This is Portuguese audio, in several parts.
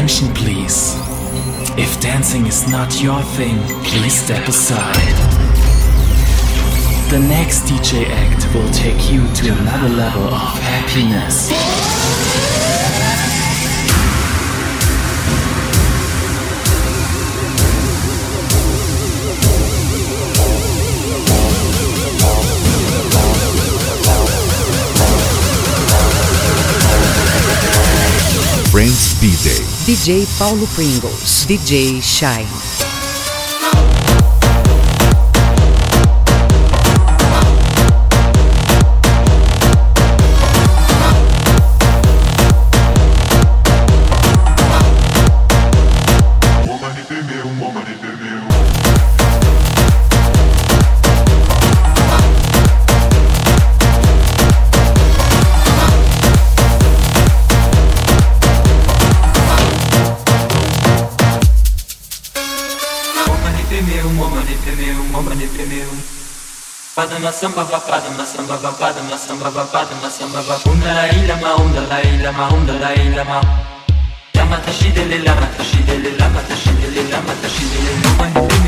Attention please. If dancing is not your thing, please step aside. The next DJ act will take you to another level of happiness. Friends B-Day. DJ Paulo Pringles. DJ Shine. Padma samba ba padma samba ba padma samba ba padma samba ba Unda la ila ma unda la ila ma unda la ila ma Lama lama tashidele lama tashidele lama tashidele Mama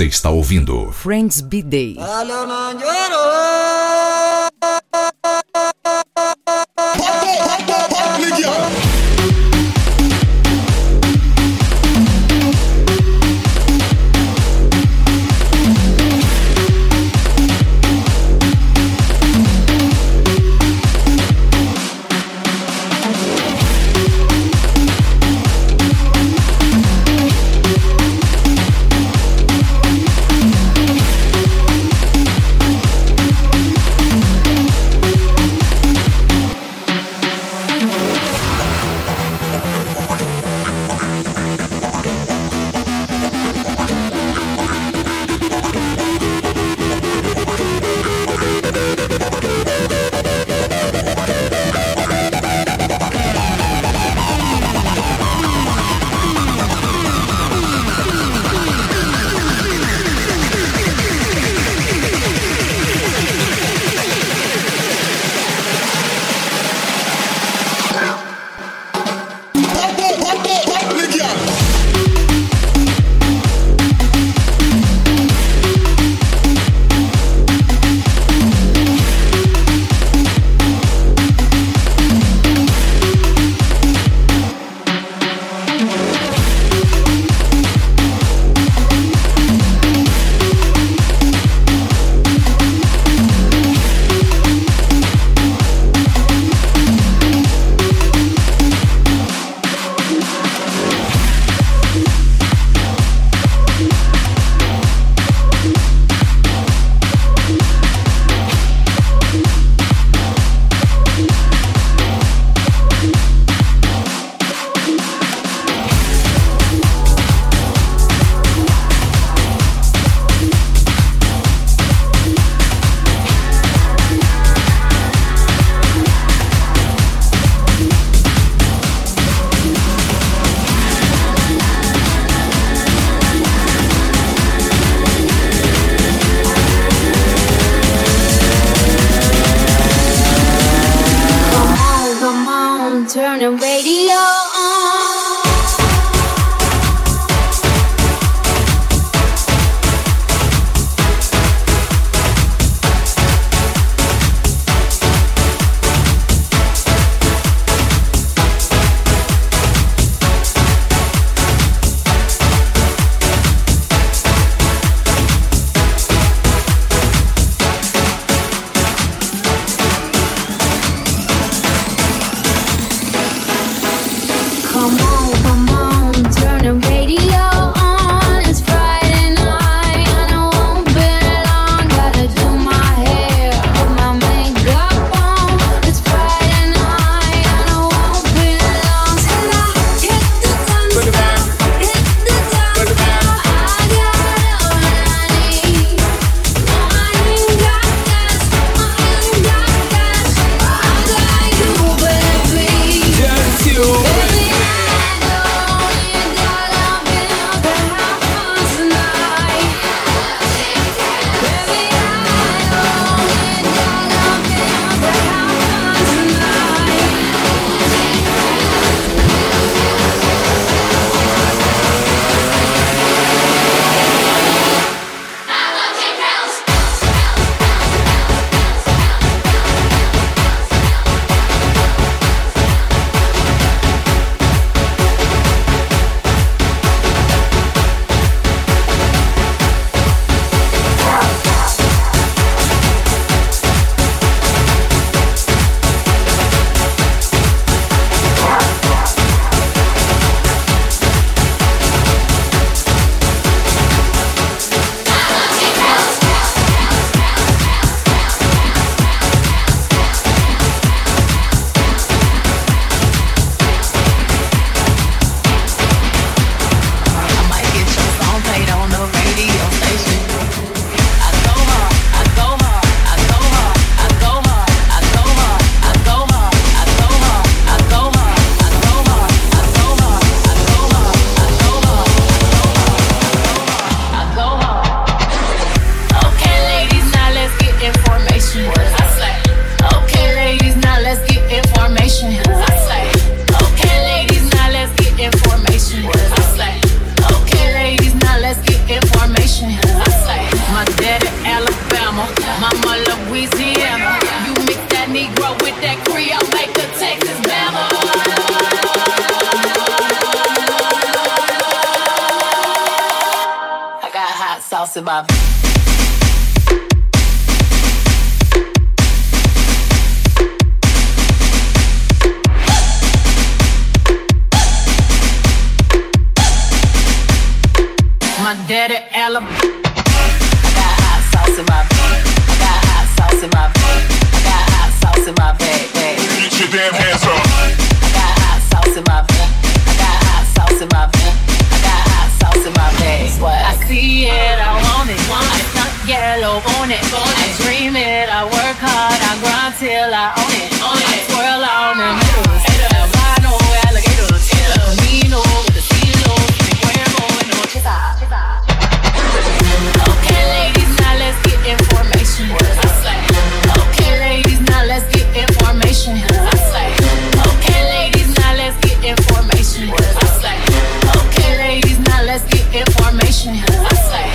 Você está ouvindo Friends B-Day. that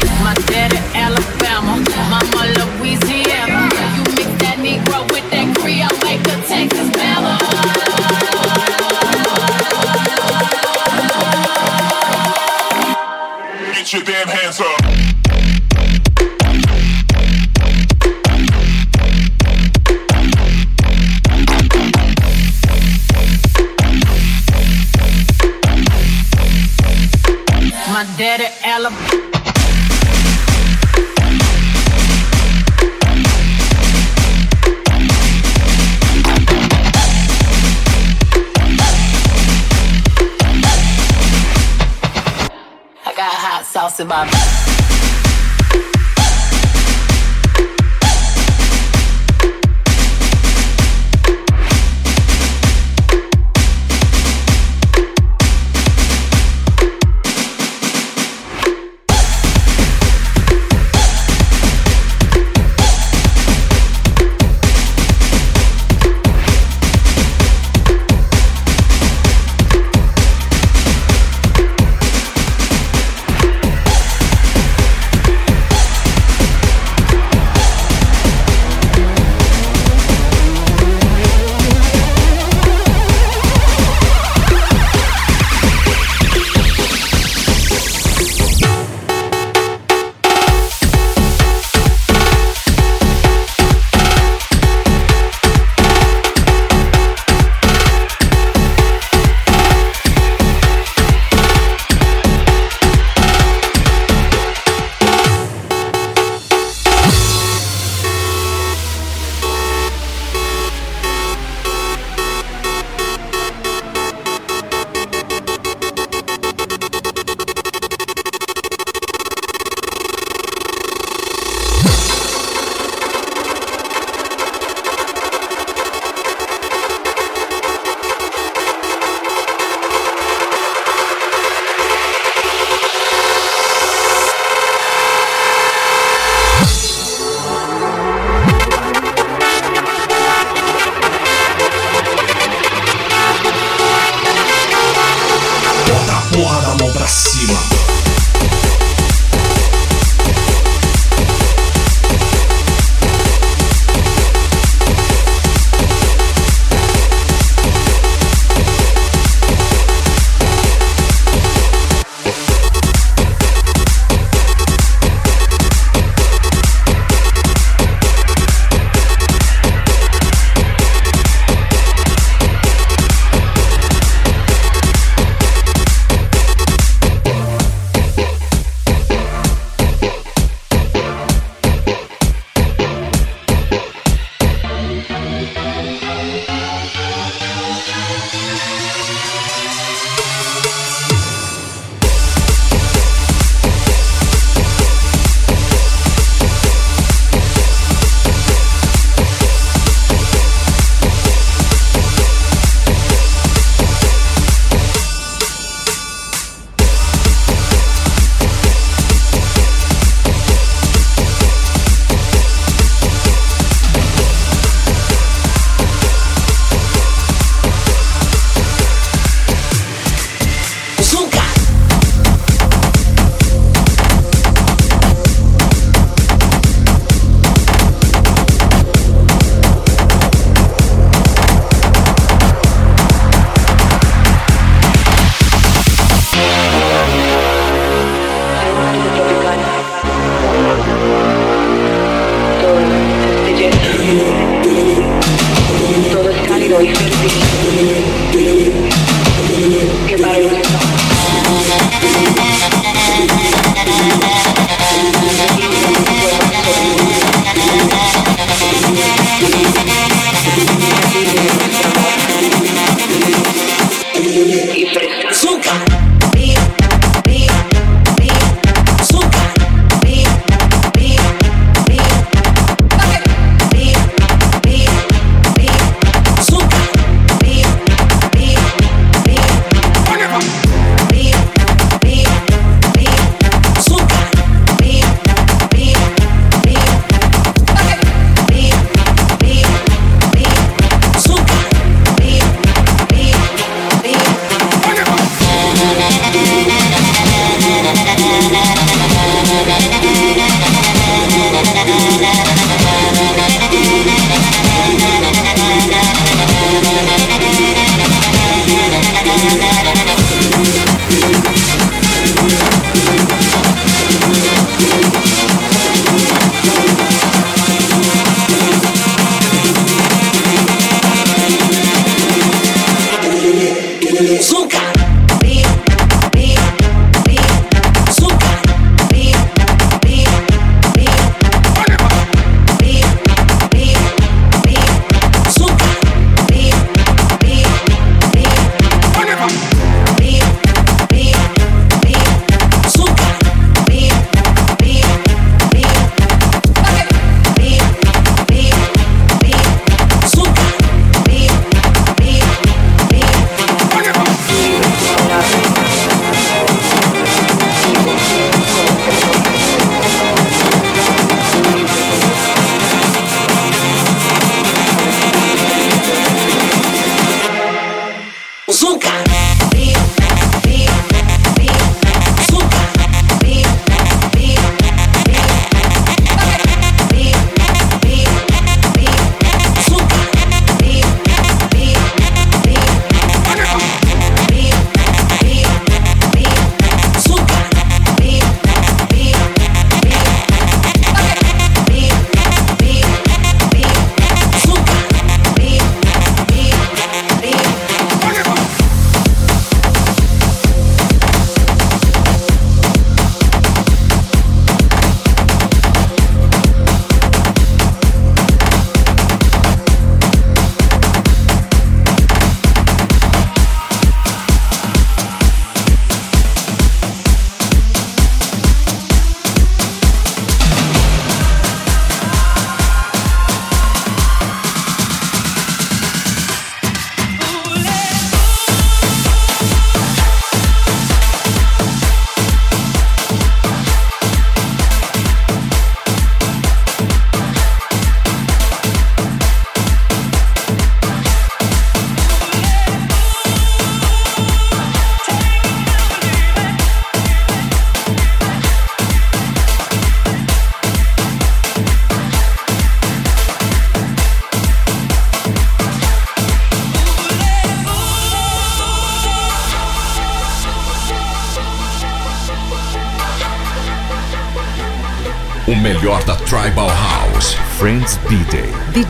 I say.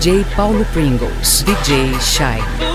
DJ Paulo Pringles, DJ Shine.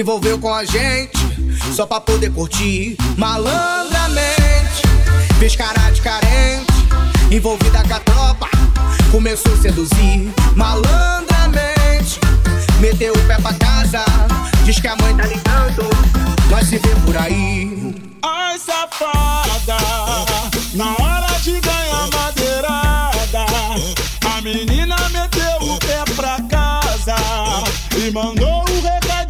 Se envolveu com a gente só pra poder curtir. Malandramente, fez cara de carente, envolvida com a tropa, começou a seduzir. Malandramente, meteu o pé pra casa, diz que a mãe tá ligando, nós se vê por aí. Ai, safada, na hora de ganhar madeirada, a menina meteu o pé pra casa e mandou pra mim.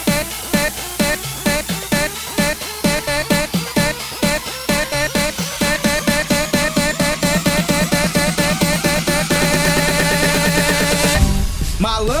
Malandramente. Malandramente.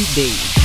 Friends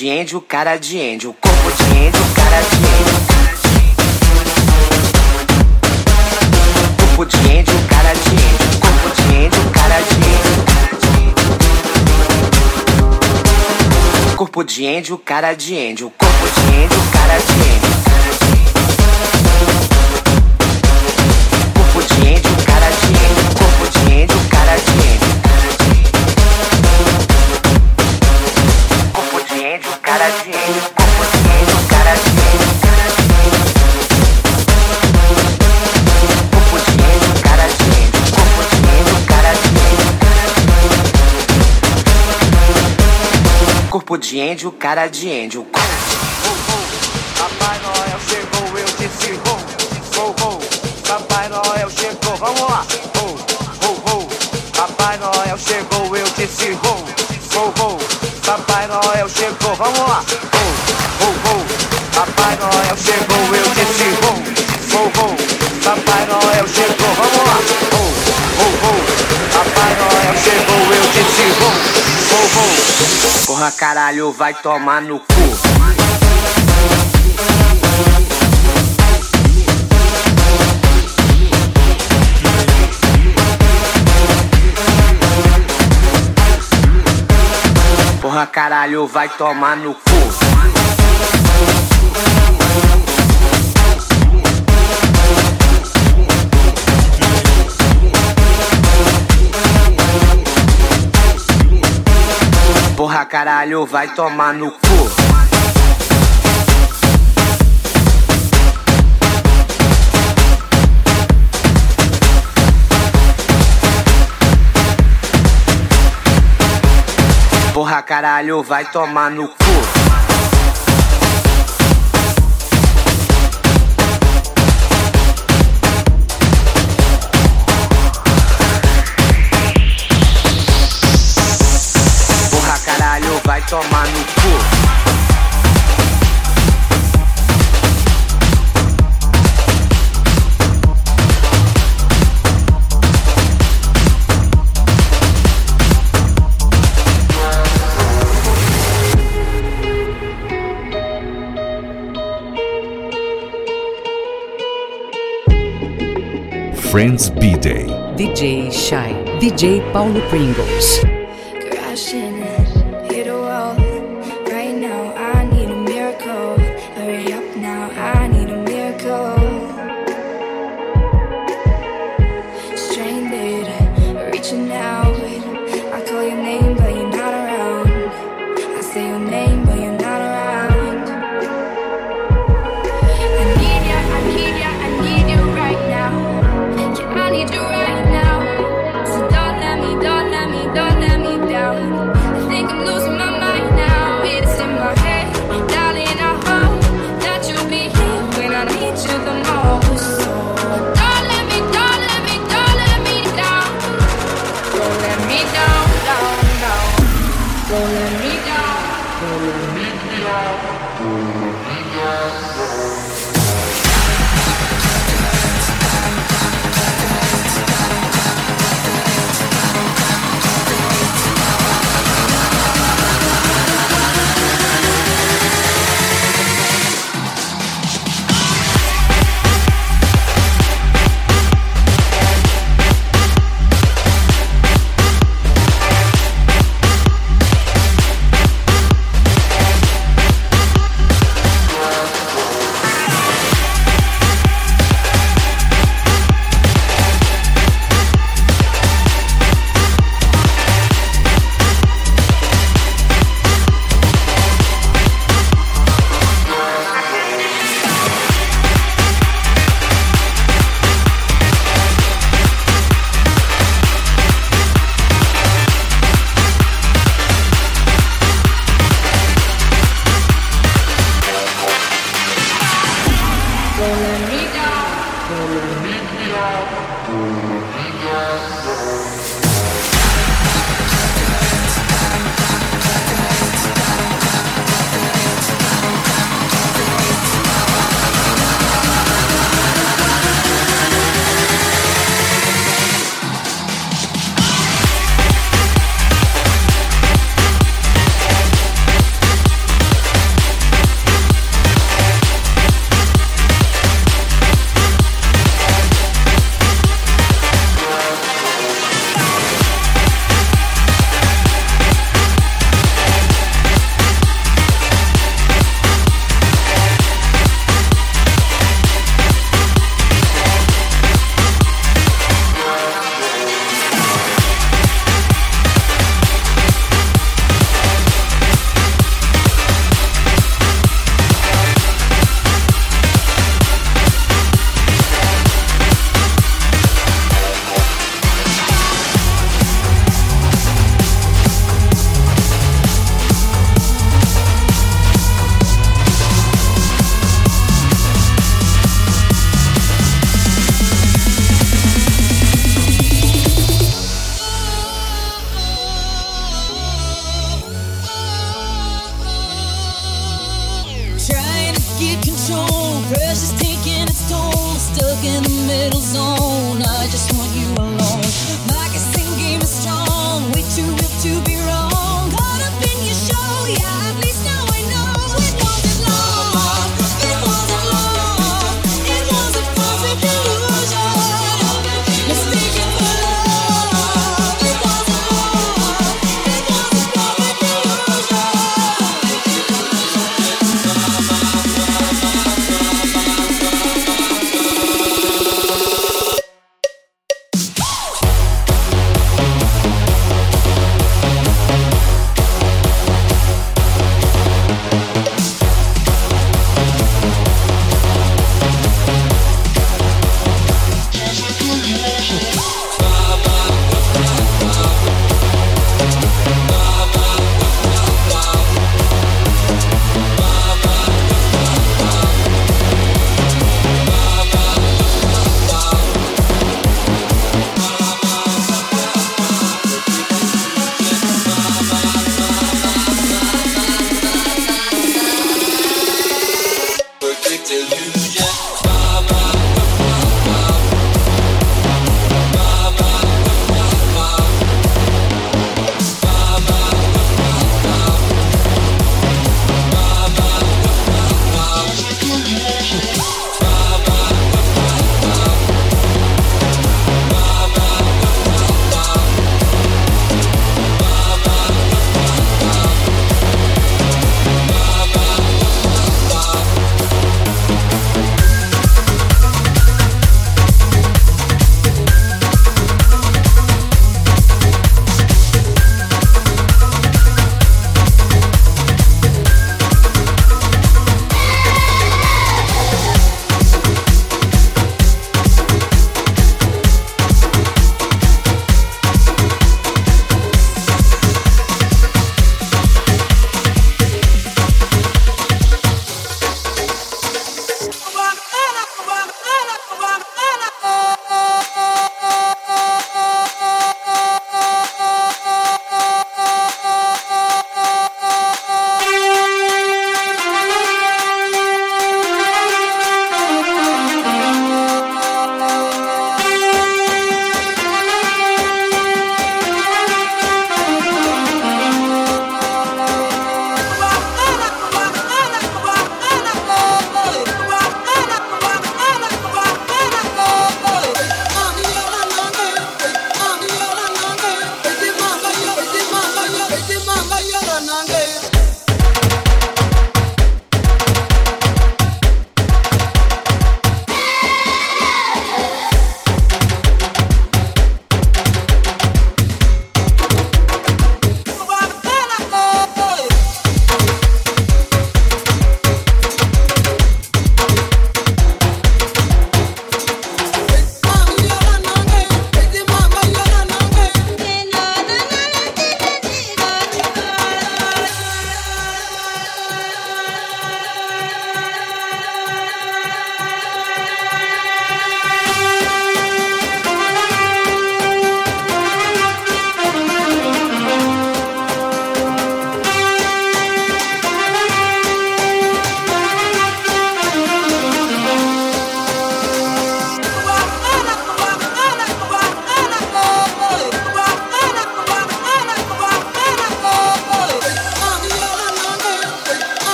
de índio, cara de índio. Corpo de cara de índio. Corpo de índio, cara de índio. Corpo de índio, cara de índio. Corpo de índio, cara de índio. Corpo de índio, cara de índio. Corpo de índio, cara de índio. Corpo de índio, cara de índio. Cara de índio. Corpo de índio, cara de índio. Corpo de índio, cara de índio. Papai Noel chegou, eu disse ho, ho, ho. Papai Noel chegou, vamos lá. Ho, ho, ho. Papai Noel chegou, eu disse ho, ho, ho. Noel chegou, vamos lá. Ho, ho, ho. Papai Noel chegou, eu disse ho, ho, ho. Papai Noel chegou, vamos lá. Ho, ho, ho. Papai Noel chegou, eu disse ho, ho, ho. Porra, caralho, vai tomar no cu. Porra, caralho, vai tomar no cu. Porra, caralho, vai tomar no cu. Porra, caralho, vai tomar no cu. Vai tomar no cu. Friends B-Day. DJ Shine. DJ Paulo Pringles.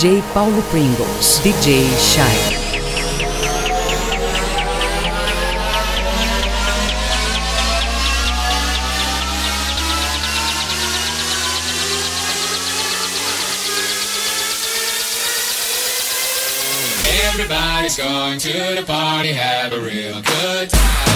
DJ Paulo Pringles. DJ Shine. Everybody's going to the party, have a real good time.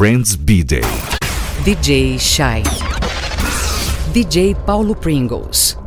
Friends B-Day. DJ Shine. DJ Paulo Pringles.